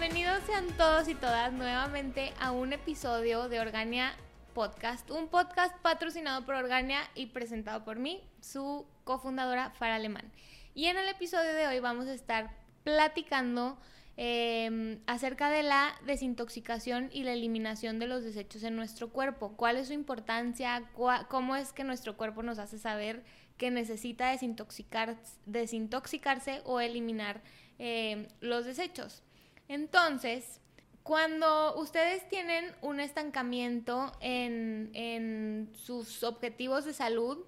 Bienvenidos sean todos y todas nuevamente a un episodio de Organia Podcast, un podcast patrocinado por Organia y presentado por mí, su cofundadora Fara Alemán. Y en el episodio de hoy vamos a estar platicando em, acerca de la desintoxicación y la eliminación de los desechos en nuestro cuerpo. ¿Cuál es su importancia? ¿Cómo es que nuestro cuerpo nos hace saber que necesita desintoxicar, desintoxicarse o eliminar em, los desechos? Entonces, cuando ustedes tienen un estancamiento en, sus objetivos de salud,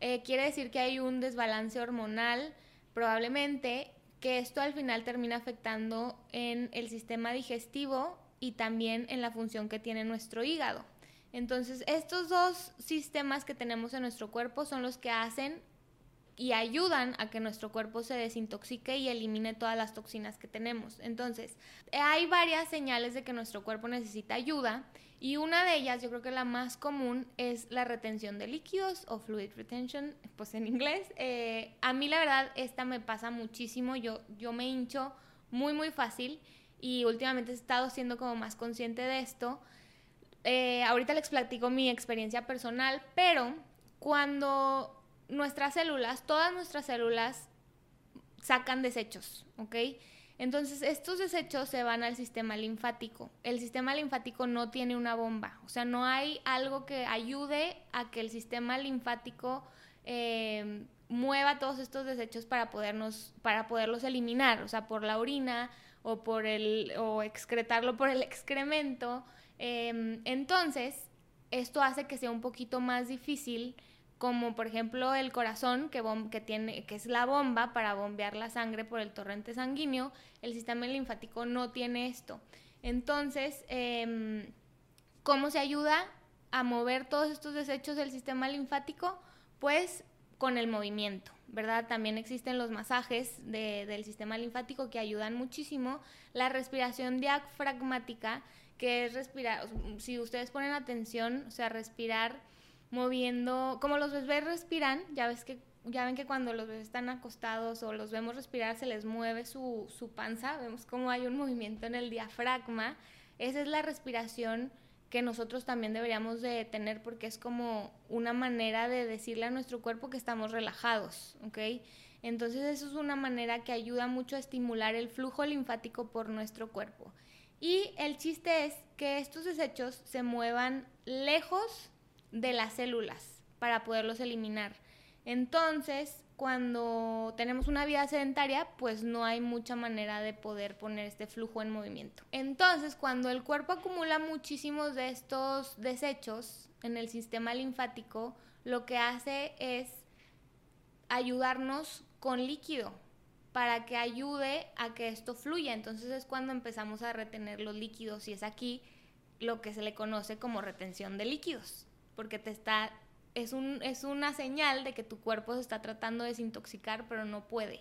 eh, quiere decir que hay un desbalance hormonal, probablemente, que esto al final termina afectando en el sistema digestivo y también en la función que tiene nuestro hígado. Entonces, estos dos sistemas que tenemos en nuestro cuerpo son los que hacen y ayudan a que nuestro cuerpo se desintoxique y elimine todas las toxinas que tenemos. Entonces, hay varias señales de que nuestro cuerpo necesita ayuda y una de ellas, yo creo que la más común, es la retención de líquidos o fluid retention, pues en inglés. Eh, a mí la verdad esta me pasa muchísimo, yo, yo me hincho muy muy fácil y últimamente he estado siendo como más consciente de esto. Eh, ahorita les platico mi experiencia personal, pero cuando nuestras células, todas nuestras células sacan desechos, ¿ok? Entonces, estos desechos se van al sistema linfático. El sistema linfático no tiene una bomba, o sea, no hay algo que ayude a que el sistema linfático eh, mueva todos estos desechos para, podernos, para poderlos eliminar, o sea, por la orina o, por el, o excretarlo por el excremento. Em, entonces, esto hace que sea un poquito más difícil como por ejemplo el corazón que, tiene, que es la bomba para bombear la sangre por el torrente sanguíneo, el sistema linfático no tiene esto. Entonces, em, ¿cómo se ayuda a mover todos estos desechos del sistema linfático? Pues con el movimiento, ¿verdad? También existen los masajes del sistema linfático que ayudan muchísimo. La respiración diafragmática, que es respirar, si ustedes ponen atención, o sea, respirar moviendo, como los bebés respiran, ya ves que ya ven que cuando los bebés están acostados o los vemos respirar se les mueve su, su panza, vemos como hay un movimiento en el diafragma, esa es la respiración que nosotros también deberíamos de tener porque es como una manera de decirle a nuestro cuerpo que estamos relajados, ¿ok? Entonces eso es una manera que ayuda mucho a estimular el flujo linfático por nuestro cuerpo. Y el chiste es que estos desechos se muevan lejos de las células para poderlos eliminar. Entonces, cuando tenemos una vida sedentaria, pues no hay mucha manera de poder poner este flujo en movimiento. Entonces, cuando el cuerpo acumula muchísimos de estos desechos en el sistema linfático, lo que hace es ayudarnos con líquido para que ayude a que esto fluya. Entonces es cuando empezamos a retener los líquidos y es aquí lo que se le conoce como retención de líquidos porque te está, es, un, es una señal de que tu cuerpo se está tratando de desintoxicar, pero no puede.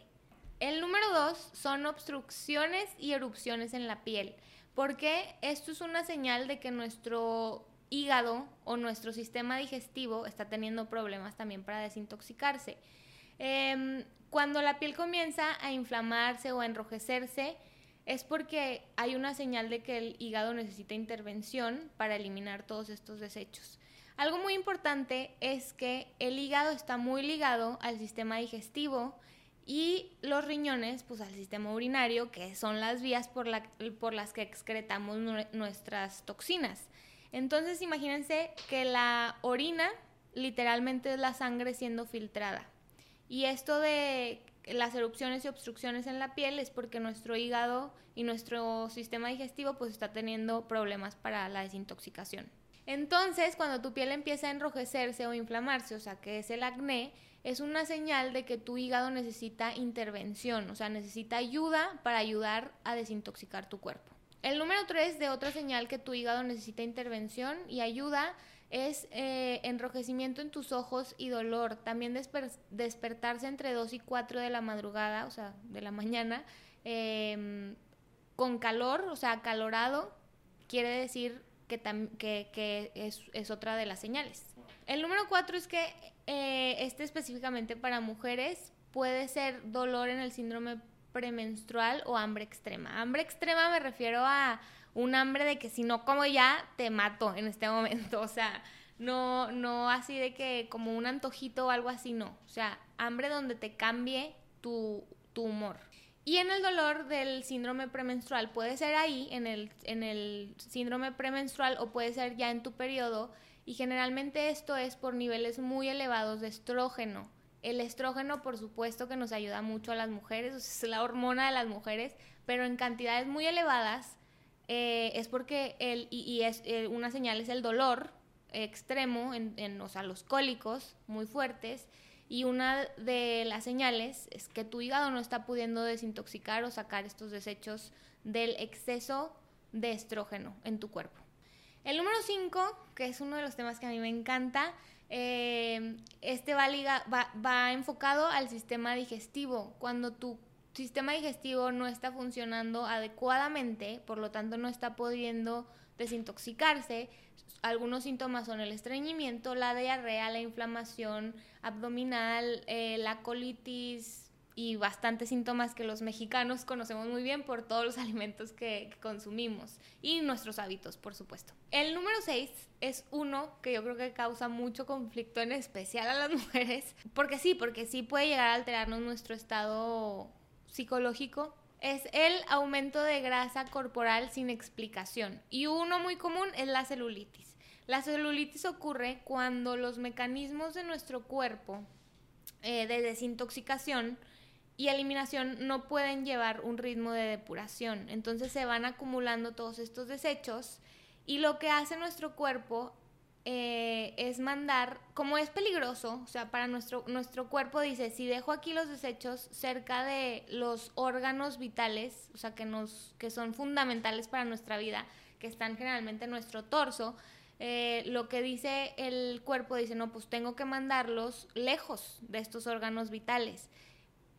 El número dos son obstrucciones y erupciones en la piel, porque esto es una señal de que nuestro hígado o nuestro sistema digestivo está teniendo problemas también para desintoxicarse. Em, cuando la piel comienza a inflamarse o a enrojecerse, es porque hay una señal de que el hígado necesita intervención para eliminar todos estos desechos. Algo muy importante es que el hígado está muy ligado al sistema digestivo y los riñones, pues al sistema urinario, que son las vías por, las que excretamos nuestras toxinas. Entonces imagínense que la orina literalmente es la sangre siendo filtrada. Y esto de las erupciones y obstrucciones en la piel es porque nuestro hígado y nuestro sistema digestivo pues está teniendo problemas para la desintoxicación. Entonces, cuando tu piel empieza a enrojecerse o inflamarse, o sea, que es el acné, es una señal de que tu hígado necesita intervención, o sea, necesita ayuda para ayudar a desintoxicar tu cuerpo. El número tres de otra señal que tu hígado necesita intervención y ayuda es eh, enrojecimiento en tus ojos y dolor. También despertarse entre 2 y 4 de la madrugada, o sea, de la mañana, em, con calor, o sea, acalorado, quiere decir que, es, otra de las señales. El número cuatro es que eh, este específicamente para mujeres puede ser dolor en el síndrome premenstrual o hambre extrema. Hambre extrema me refiero a un hambre de que si no como ya te mato en este momento, o sea, no no así de que como un antojito o algo así, no, o sea, hambre donde te cambie tu, tu humor. Y en el dolor del síndrome premenstrual puede ser ahí, en el, en el síndrome premenstrual, o puede ser ya en tu periodo. Y generalmente esto es por niveles muy elevados de estrógeno. El estrógeno, por supuesto, que nos ayuda mucho a las mujeres, es la hormona de las mujeres, pero en cantidades muy elevadas eh, es porque el, y, es, eh, una señal es el dolor extremo, en, en, o sea, los cólicos muy fuertes, y una de las señales es que tu hígado no está pudiendo desintoxicar o sacar estos desechos del exceso de estrógeno en tu cuerpo. El número 5, que es uno de los temas que a mí me encanta, eh, este va, va, va enfocado al sistema digestivo. Cuando tu sistema digestivo no está funcionando adecuadamente, por lo tanto no está pudiendo desintoxicarse, algunos síntomas son el estreñimiento, la diarrea, la inflamación abdominal, eh, la colitis y bastantes síntomas que los mexicanos conocemos muy bien por todos los alimentos que, consumimos y nuestros hábitos, por supuesto. El número 6 es uno que yo creo que causa mucho conflicto en especial a las mujeres, porque sí, porque sí puede llegar a alterarnos nuestro estado psicológico es el aumento de grasa corporal sin explicación. Y uno muy común es la celulitis. La celulitis ocurre cuando los mecanismos de nuestro cuerpo eh, de desintoxicación y eliminación no pueden llevar un ritmo de depuración. Entonces se van acumulando todos estos desechos y lo que hace nuestro cuerpo eh, es mandar, como es peligroso, o sea, para nuestro, nuestro cuerpo dice, si dejo aquí los desechos cerca de los órganos vitales, o sea, que, nos, que son fundamentales para nuestra vida, que están generalmente en nuestro torso, eh, lo que dice el cuerpo dice, no, pues tengo que mandarlos lejos de estos órganos vitales.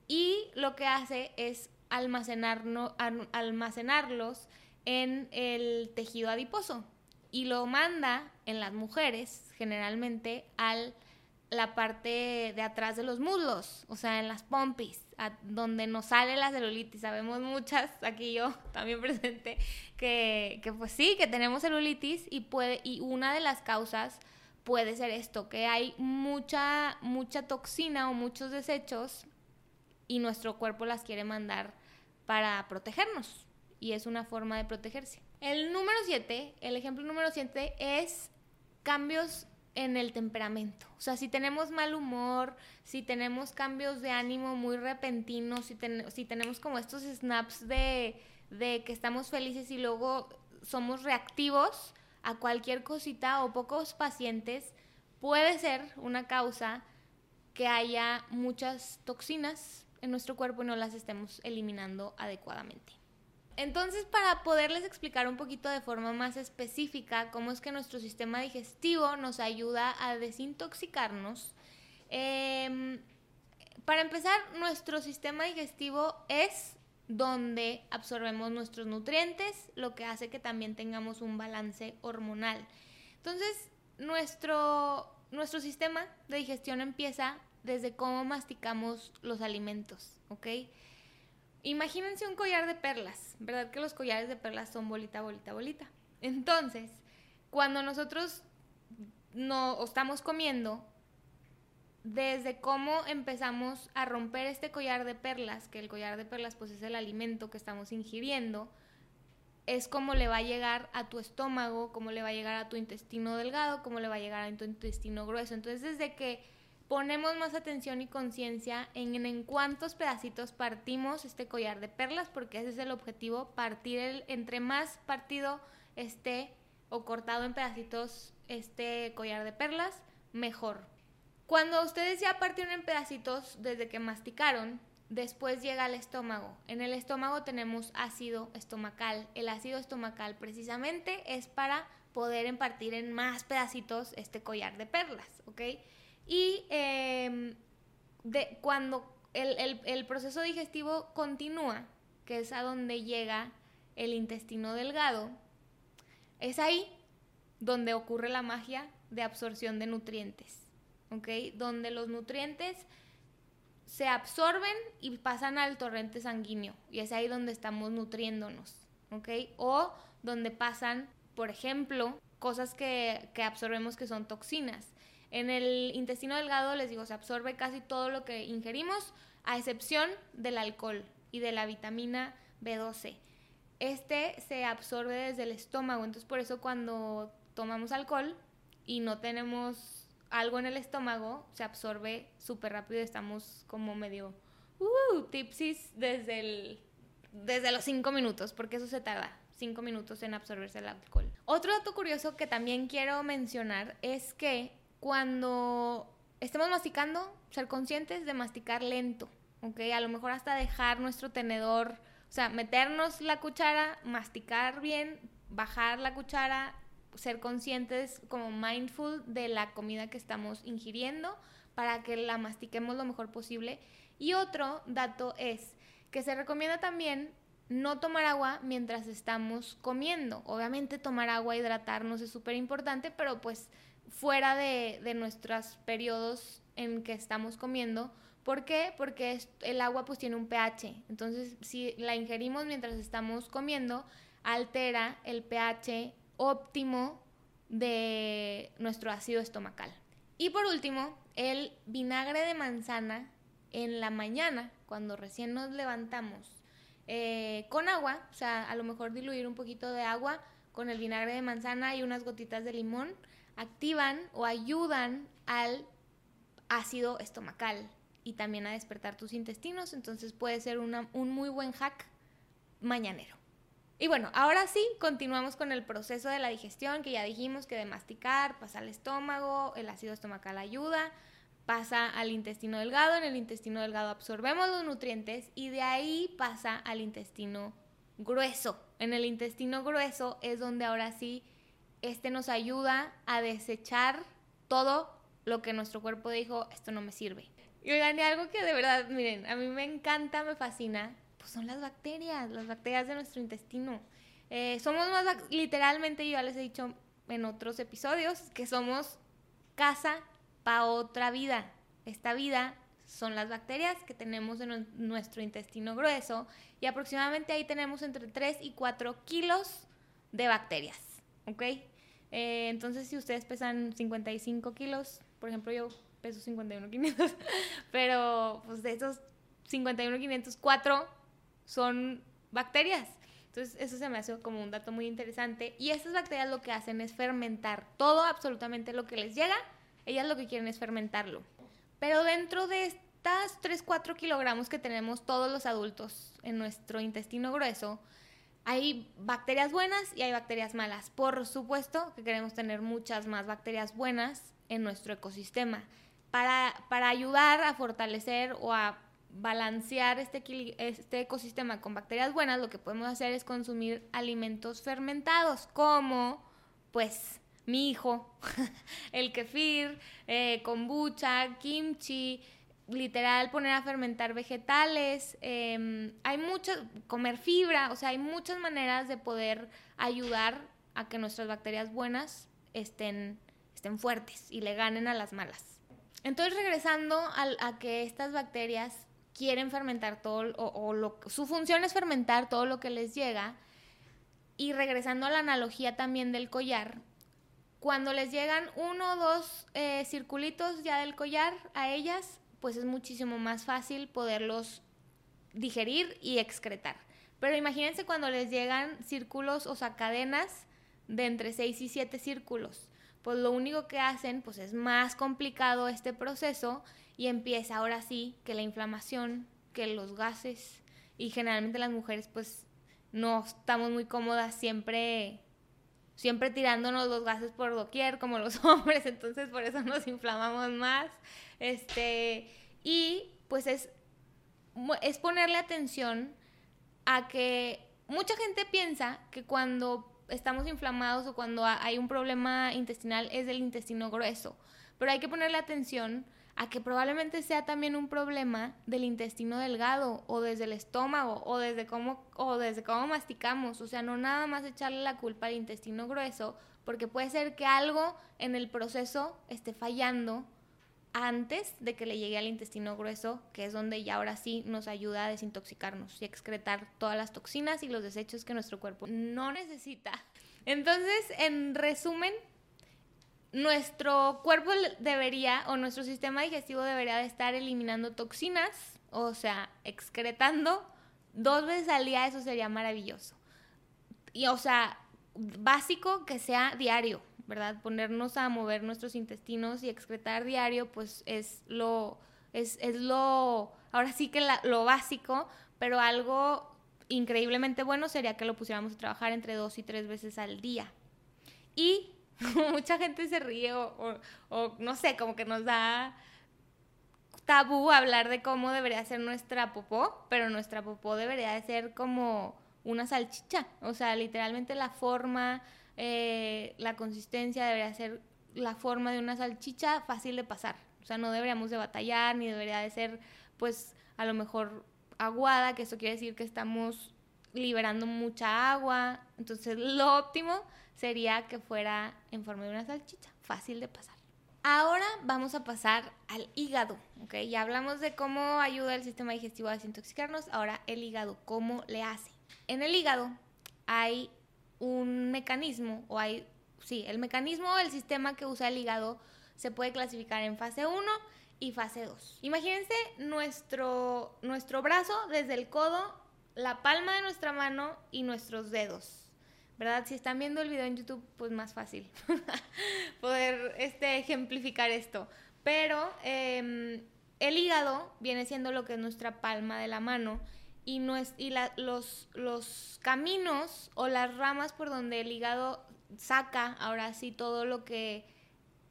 Y lo que hace es almacenarlos en el tejido adiposo y lo manda en las mujeres generalmente a la parte de atrás de los muslos, o sea, en las pompis, donde nos sale la celulitis. Sabemos muchas, aquí yo también presente, que, que pues sí, que tenemos celulitis y, puede, y una de las causas puede ser esto, que hay mucha, mucha toxina o muchos desechos y nuestro cuerpo las quiere mandar para protegernos y es una forma de protegerse. El número 7, el ejemplo número 7 es cambios en el temperamento. O sea, si tenemos mal humor, si tenemos cambios de ánimo muy repentinos, si, si tenemos como estos snaps de, de que estamos felices y luego somos reactivos a cualquier cosita o pocos pacientes, puede ser una causa que haya muchas toxinas en nuestro cuerpo y no las estemos eliminando adecuadamente. Entonces, para poderles explicar un poquito de forma más específica cómo es que nuestro sistema digestivo nos ayuda a desintoxicarnos, em, para empezar, nuestro sistema digestivo es donde absorbemos nuestros nutrientes, lo que hace que también tengamos un balance hormonal. Entonces, nuestro, nuestro sistema de digestión empieza desde cómo masticamos los alimentos, ¿ok? Imagínense un collar de perlas, ¿verdad? Que los collares de perlas son bolita, bolita, bolita. Entonces, cuando nosotros no estamos comiendo, desde cómo empezamos a romper este collar de perlas, que el collar de perlas pues es el alimento que estamos ingiriendo, es como le va a llegar a tu estómago, cómo le va a llegar a tu intestino delgado, cómo le va a llegar a tu intestino grueso. Entonces, desde que ponemos más atención y conciencia en, en cuántos pedacitos partimos este collar de perlas, porque ese es el objetivo, partir el, entre más partido esté o cortado en pedacitos este collar de perlas, mejor. Cuando ustedes ya partieron en pedacitos desde que masticaron, después llega al estómago. En el estómago tenemos ácido estomacal. El ácido estomacal precisamente es para poder impartir en más pedacitos este collar de perlas, ¿ok? Y em, cuando el, proceso digestivo continúa, que es a donde llega el intestino delgado, es ahí donde ocurre la magia de absorción de nutrientes, ¿ok? Donde los nutrientes se absorben y pasan al torrente sanguíneo y es ahí donde estamos nutriéndonos, ¿ok? O donde pasan, por ejemplo, cosas que, que absorbemos que son toxinas. En el intestino delgado, les digo, se absorbe casi todo lo que ingerimos, a excepción del alcohol y de la vitamina B12. Este se absorbe desde el estómago, entonces por eso cuando tomamos alcohol y no tenemos algo en el estómago, se absorbe súper rápido y estamos como medio uh, tipsis desde, el, desde los cinco minutos, porque eso se tarda cinco minutos en absorberse el alcohol. Otro dato curioso que también quiero mencionar es que cuando estemos masticando, ser conscientes de masticar lento, ¿ok? A lo mejor hasta dejar nuestro tenedor, o sea, meternos la cuchara, masticar bien, bajar la cuchara, ser conscientes como mindful de la comida que estamos ingiriendo para que la mastiquemos lo mejor posible. Y otro dato es que se recomienda también no tomar agua mientras estamos comiendo. Obviamente tomar agua, hidratarnos es súper importante, pero pues fuera de, de nuestros periodos en que estamos comiendo. ¿Por qué? Porque el agua pues tiene un pH. Entonces, si la ingerimos mientras estamos comiendo, altera el pH óptimo de nuestro ácido estomacal. Y por último, el vinagre de manzana en la mañana, cuando recién nos levantamos, eh, con agua, o sea, a lo mejor diluir un poquito de agua con el vinagre de manzana y unas gotitas de limón, activan o ayudan al ácido estomacal y también a despertar tus intestinos, entonces puede ser un muy buen hack mañanero. Y bueno, ahora sí, continuamos con el proceso de la digestión, que ya dijimos que de masticar pasa al estómago, el ácido estomacal ayuda, pasa al intestino delgado, en el intestino delgado absorbemos los nutrientes y de ahí pasa al intestino grueso. En el intestino grueso es donde ahora sí este nos ayuda a desechar todo lo que nuestro cuerpo dijo, esto no me sirve. Y oigan, y algo que de verdad, miren, a mí me encanta, me fascina, pues son las bacterias, las bacterias de nuestro intestino. Eh, somos más, literalmente, yo ya les he dicho en otros episodios, que somos casa para otra vida. Esta vida son las bacterias que tenemos en nuestro intestino grueso y aproximadamente ahí tenemos entre 3 y 4 kilos de bacterias, ¿ok? Eh, entonces si ustedes pesan 55 kilos, por ejemplo yo peso 51.500, pero pues de esos 51.500, 4 son bacterias. Entonces eso se me hace como un dato muy interesante. Y estas bacterias lo que hacen es fermentar todo, absolutamente lo que les llega, ellas lo que quieren es fermentarlo. Pero dentro de estas 3-4 kilogramos que tenemos todos los adultos en nuestro intestino grueso, hay bacterias buenas y hay bacterias malas. Por supuesto que queremos tener muchas más bacterias buenas en nuestro ecosistema para, para ayudar a fortalecer o a balancear este, este ecosistema con bacterias buenas, lo que podemos hacer es consumir alimentos fermentados como, pues, mi hijo, el kefir, eh, kombucha, kimchi, literal poner a fermentar vegetales, em, hay mucho, comer fibra, o sea, hay muchas maneras de poder ayudar a que nuestras bacterias buenas estén, estén fuertes y le ganen a las malas. Entonces, regresando a que estas bacterias quieren fermentar todo, o, lo, su función es fermentar todo lo que les llega. Y regresando a la analogía también del collar, cuando les llegan uno o dos eh, circulitos ya del collar a ellas, pues es muchísimo más fácil poderlos digerir y excretar. Pero imagínense cuando les llegan círculos, o sea, cadenas de entre 6 y 7 círculos. Pues lo único que hacen, pues es más complicado este proceso y empieza ahora sí que la inflamación, que los gases y generalmente las mujeres pues no estamos muy cómodas siempre siempre tirándonos los gases por doquier como los hombres, entonces por eso nos inflamamos más. Este, y pues es es ponerle atención a que mucha gente piensa que cuando estamos inflamados o cuando hay un problema intestinal es del intestino grueso, pero hay que ponerle atención a que probablemente sea también un problema del intestino delgado o desde el estómago o desde cómo o desde cómo masticamos, o sea, no nada más echarle la culpa al intestino grueso, porque puede ser que algo en el proceso esté fallando antes de que le llegue al intestino grueso, que es donde ya ahora sí nos ayuda a desintoxicarnos y excretar todas las toxinas y los desechos que nuestro cuerpo no necesita. Entonces, en resumen, nuestro cuerpo debería o nuestro sistema digestivo debería de estar eliminando toxinas, o sea, excretando dos veces al día, eso sería maravilloso. Y o sea, básico que sea diario, ¿verdad? Ponernos a mover nuestros intestinos y excretar diario, pues es lo, es, lo, ahora sí que lo básico, pero algo increíblemente bueno sería que lo pusiéramos a trabajar entre dos y tres veces al día. Y mucha gente se ríe o, o, no sé, como que nos da tabú hablar de cómo debería ser nuestra popó, pero nuestra popó debería de ser como una salchicha, o sea, literalmente la forma, eh, la consistencia debería ser la forma de una salchicha fácil de pasar, o sea, no deberíamos de batallar, ni debería de ser, pues, a lo mejor aguada, que eso quiere decir que estamos liberando mucha agua, entonces lo óptimo sería que fuera en forma de una salchicha, fácil de pasar. Ahora vamos a pasar al hígado, ¿ok? Ya hablamos de cómo ayuda el sistema digestivo a desintoxicarnos, ahora el hígado, ¿cómo le hace? En el hígado hay un mecanismo, o hay, sí, el mecanismo, el sistema que usa el hígado se puede clasificar en fase 1 y fase 2. Imagínense nuestro, nuestro brazo desde el codo, la palma de nuestra mano y nuestros dedos. ¿Verdad? Si están viendo el video en YouTube, pues más fácil poder este, ejemplificar esto. Pero em, el hígado viene siendo lo que es nuestra palma de la mano y, los, los caminos o las ramas por donde el hígado saca ahora sí todo lo que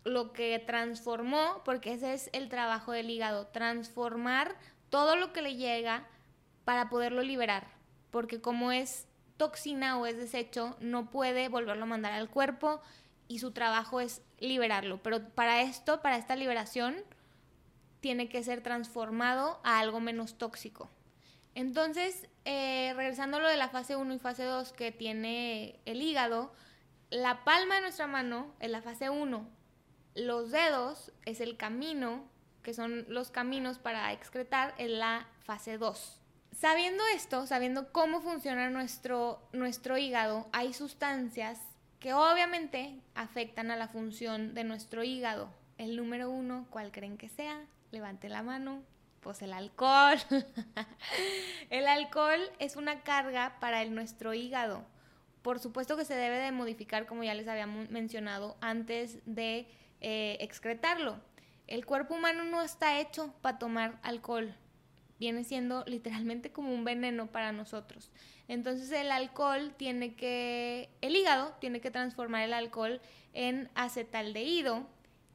lo que transformó, porque ese es el trabajo del hígado, transformar todo lo que le llega para poderlo liberar, porque como es toxina o es desecho, no puede volverlo a mandar al cuerpo y su trabajo es liberarlo, pero para esto, para esta liberación, tiene que ser transformado a algo menos tóxico. Entonces, eh, regresando a lo de la fase 1 y fase 2 que tiene el hígado, la palma de nuestra mano es la fase 1, los dedos es el camino, que son los caminos para excretar, en la fase 2. Sabiendo esto, sabiendo cómo funciona nuestro, nuestro hígado, hay sustancias que obviamente afectan a la función de nuestro hígado. El número uno, ¿cuál creen que sea? Levante la mano. Pues el alcohol. el alcohol es una carga para el, nuestro hígado. Por supuesto que se debe de modificar, como ya les había mencionado, antes de eh, excretarlo. El cuerpo humano no está hecho para tomar alcohol. Viene siendo literalmente como un veneno para nosotros. Entonces el alcohol tiene que, el hígado tiene que transformar el alcohol en acetaldehído.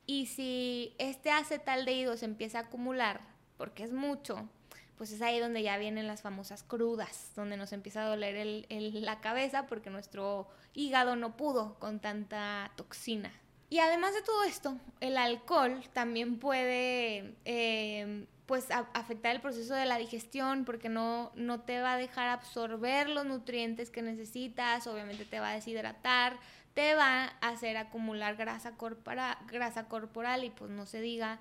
Y si este acetaldehído se empieza a acumular porque es mucho, pues es ahí donde ya vienen las famosas crudas, donde nos empieza a doler el, la cabeza porque nuestro hígado no pudo con tanta toxina. Y además de todo esto, el alcohol también puede eh, pues afectar el proceso de la digestión porque no, no te va a dejar absorber los nutrientes que necesitas, obviamente te va a deshidratar, te va a hacer acumular grasa, corpora, grasa corporal y pues no se diga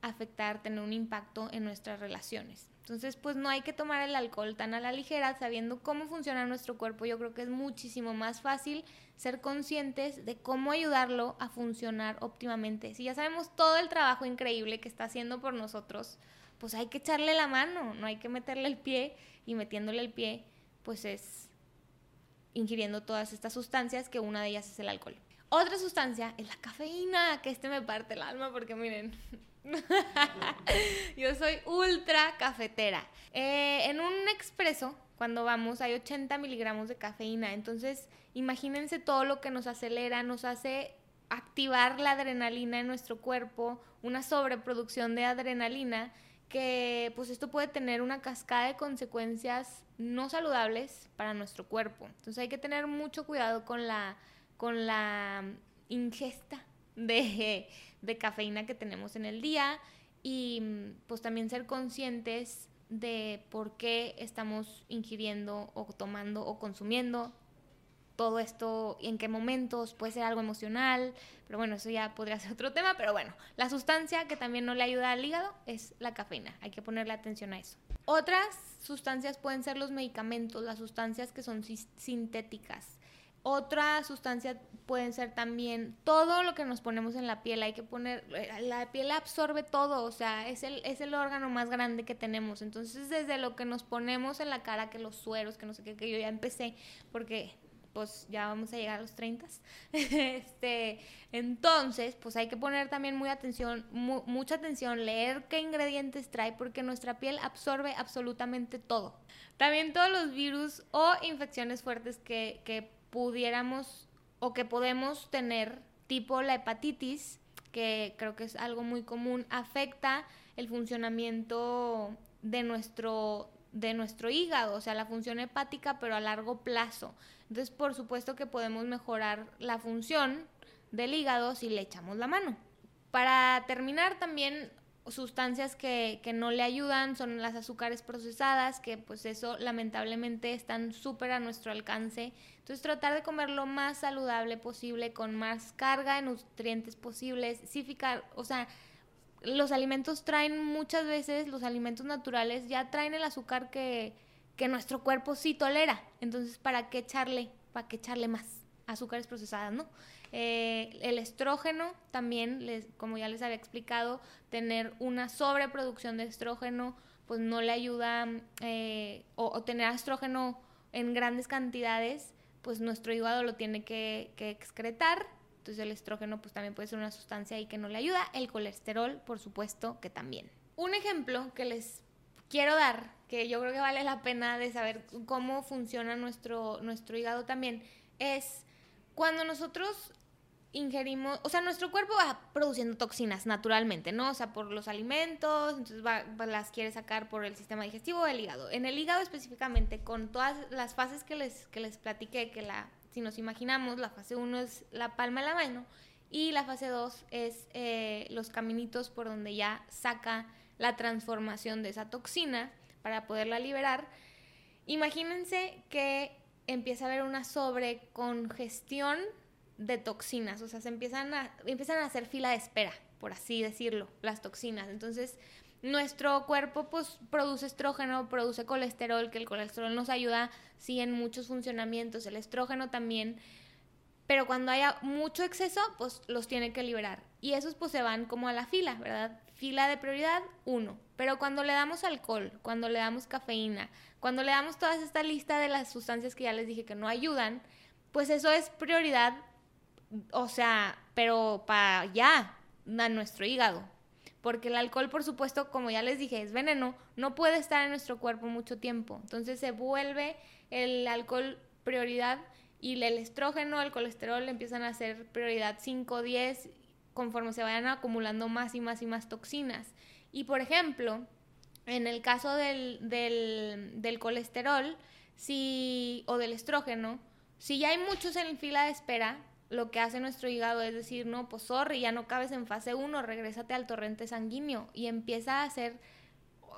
afectar, tener un impacto en nuestras relaciones. Entonces, pues no hay que tomar el alcohol tan a la ligera, sabiendo cómo funciona nuestro cuerpo. Yo creo que es muchísimo más fácil ser conscientes de cómo ayudarlo a funcionar óptimamente. Si ya sabemos todo el trabajo increíble que está haciendo por nosotros, pues hay que echarle la mano, no hay que meterle el pie y metiéndole el pie, pues es ingiriendo todas estas sustancias, que una de ellas es el alcohol. Otra sustancia es la cafeína, que este me parte el alma porque miren, Yo soy ultra cafetera. Eh, en un expreso, cuando vamos, hay 80 miligramos de cafeína. Entonces, imagínense todo lo que nos acelera, nos hace activar la adrenalina en nuestro cuerpo, una sobreproducción de adrenalina, que pues esto puede tener una cascada de consecuencias no saludables para nuestro cuerpo. Entonces hay que tener mucho cuidado con la, con la ingesta de, de cafeína que tenemos en el día y pues también ser conscientes de por qué estamos ingiriendo o tomando o consumiendo todo esto, en qué momentos, puede ser algo emocional, pero bueno, eso ya podría ser otro tema, pero bueno, la sustancia que también no le ayuda al hígado es la cafeína, hay que ponerle atención a eso. Otras sustancias pueden ser los medicamentos, las sustancias que son sintéticas. Otra sustancia pueden ser también todo lo que nos ponemos en la piel. Hay que poner, la piel absorbe todo, o sea, es el, es el órgano más grande que tenemos. Entonces, desde lo que nos ponemos en la cara, que los sueros, que no sé qué, que yo ya empecé, porque pues ya vamos a llegar a los 30. este, entonces, pues hay que poner también muy atención, mucha atención, leer qué ingredientes trae, porque nuestra piel absorbe absolutamente todo. También todos los virus o infecciones fuertes que pudiéramos o que podemos tener, tipo la hepatitis, que creo que es algo muy común, afecta el funcionamiento de nuestro, de nuestro hígado, o sea, la función hepática, pero a largo plazo. Entonces, por supuesto que podemos mejorar la función del hígado si le echamos la mano. Para terminar, también sustancias que, que, no le ayudan son las azúcares procesadas, que pues eso lamentablemente están súper a nuestro alcance. Entonces tratar de comer lo más saludable posible, con más carga de nutrientes posibles, sí ficar, o sea, los alimentos traen muchas veces, los alimentos naturales ya traen el azúcar que, que nuestro cuerpo sí tolera. Entonces, ¿para qué echarle? ¿Para qué echarle más? Azúcares procesadas, ¿no? Eh, el estrógeno también, les, como ya les había explicado, tener una sobreproducción de estrógeno, pues no le ayuda, eh, o, tener estrógeno en grandes cantidades, pues nuestro hígado lo tiene que, excretar. Entonces el estrógeno pues también puede ser una sustancia ahí que no le ayuda. El colesterol, por supuesto, que también. Un ejemplo que les quiero dar, que yo creo que vale la pena de saber cómo funciona nuestro, nuestro hígado también, es cuando nosotros ingerimos, o sea, nuestro cuerpo va produciendo toxinas naturalmente, ¿no? O sea, por los alimentos, entonces las quiere sacar por el sistema digestivo o el hígado. En el hígado específicamente, con todas las fases que les, que les platiqué, que la, si nos imaginamos, la fase 1 es la palma de la mano y la fase 2 es eh, los caminitos por donde ya saca la transformación de esa toxina para poderla liberar. Imagínense que empieza a haber una sobrecongestión de toxinas, o sea, se empiezan a, empiezan a hacer fila de espera, por así decirlo, las toxinas. Entonces, nuestro cuerpo pues produce estrógeno, produce colesterol, que el colesterol nos ayuda, sí, en muchos funcionamientos, el estrógeno también, pero cuando haya mucho exceso, pues los tiene que liberar. Y esos pues se van como a la fila, ¿verdad? Fila de prioridad, uno. Pero cuando le damos alcohol, cuando le damos cafeína, cuando le damos toda esta lista de las sustancias que ya les dije que no ayudan, pues eso es prioridad o sea, pero para ya, a nuestro hígado. Porque el alcohol, por supuesto, como ya les dije, es veneno, no puede estar en nuestro cuerpo mucho tiempo. Entonces se vuelve el alcohol prioridad y el estrógeno, el colesterol empiezan a ser prioridad 5, 10, conforme se vayan acumulando más y más y más toxinas. Y por ejemplo, en el caso del, del, del colesterol si, o del estrógeno, si ya hay muchos en fila de espera, lo que hace nuestro hígado es decir, no, pues sorry, ya no cabes en fase 1, regrésate al torrente sanguíneo y empieza a hacer,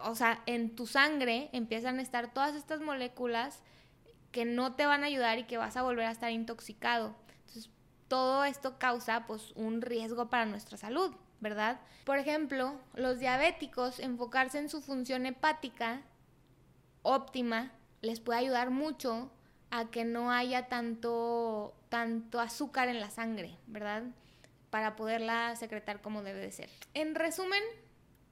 o sea, en tu sangre empiezan a estar todas estas moléculas que no te van a ayudar y que vas a volver a estar intoxicado. Entonces, todo esto causa pues un riesgo para nuestra salud, ¿verdad? Por ejemplo, los diabéticos, enfocarse en su función hepática óptima les puede ayudar mucho a que no haya tanto, tanto azúcar en la sangre, ¿verdad? Para poderla secretar como debe de ser. En resumen,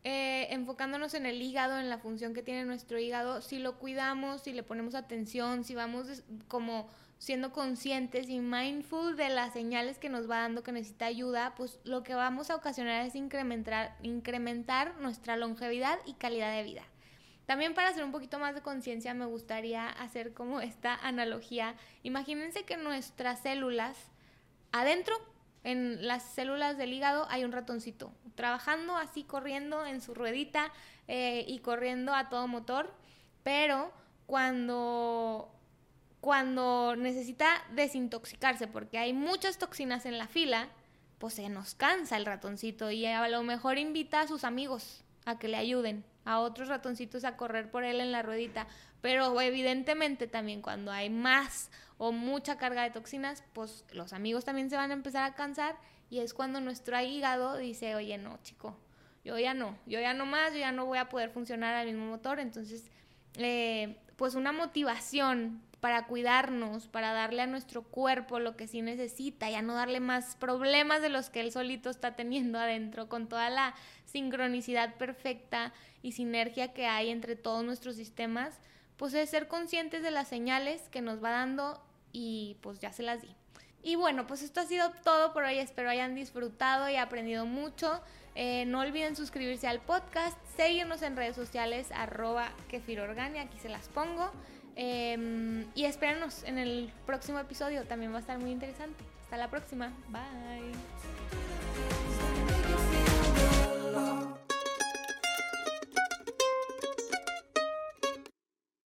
eh, enfocándonos en el hígado, en la función que tiene nuestro hígado, si lo cuidamos, si le ponemos atención, si vamos como siendo conscientes y mindful de las señales que nos va dando que necesita ayuda, pues lo que vamos a ocasionar es incrementar, incrementar nuestra longevidad y calidad de vida. También para hacer un poquito más de conciencia me gustaría hacer como esta analogía. Imagínense que nuestras células, adentro, en las células del hígado, hay un ratoncito, trabajando así, corriendo en su ruedita eh, y corriendo a todo motor, pero cuando cuando necesita desintoxicarse porque hay muchas toxinas en la fila, pues se nos cansa el ratoncito y a lo mejor invita a sus amigos a que le ayuden a otros ratoncitos a correr por él en la ruedita. Pero evidentemente también cuando hay más o mucha carga de toxinas, pues los amigos también se van a empezar a cansar y es cuando nuestro hígado dice, oye, no, chico, yo ya no, yo ya no más, yo ya no voy a poder funcionar al mismo motor. Entonces, eh, pues una motivación para cuidarnos, para darle a nuestro cuerpo lo que sí necesita, ya no darle más problemas de los que él solito está teniendo adentro, con toda la sincronicidad perfecta y sinergia que hay entre todos nuestros sistemas, pues es ser conscientes de las señales que nos va dando y pues ya se las di. Y bueno, pues esto ha sido todo por hoy. Espero hayan disfrutado y aprendido mucho. Eh, no olviden suscribirse al podcast, seguirnos en redes sociales, arroba kefirorgania, aquí se las pongo. Em, y espérenos en el próximo episodio, también va a estar muy interesante. Hasta la próxima, bye.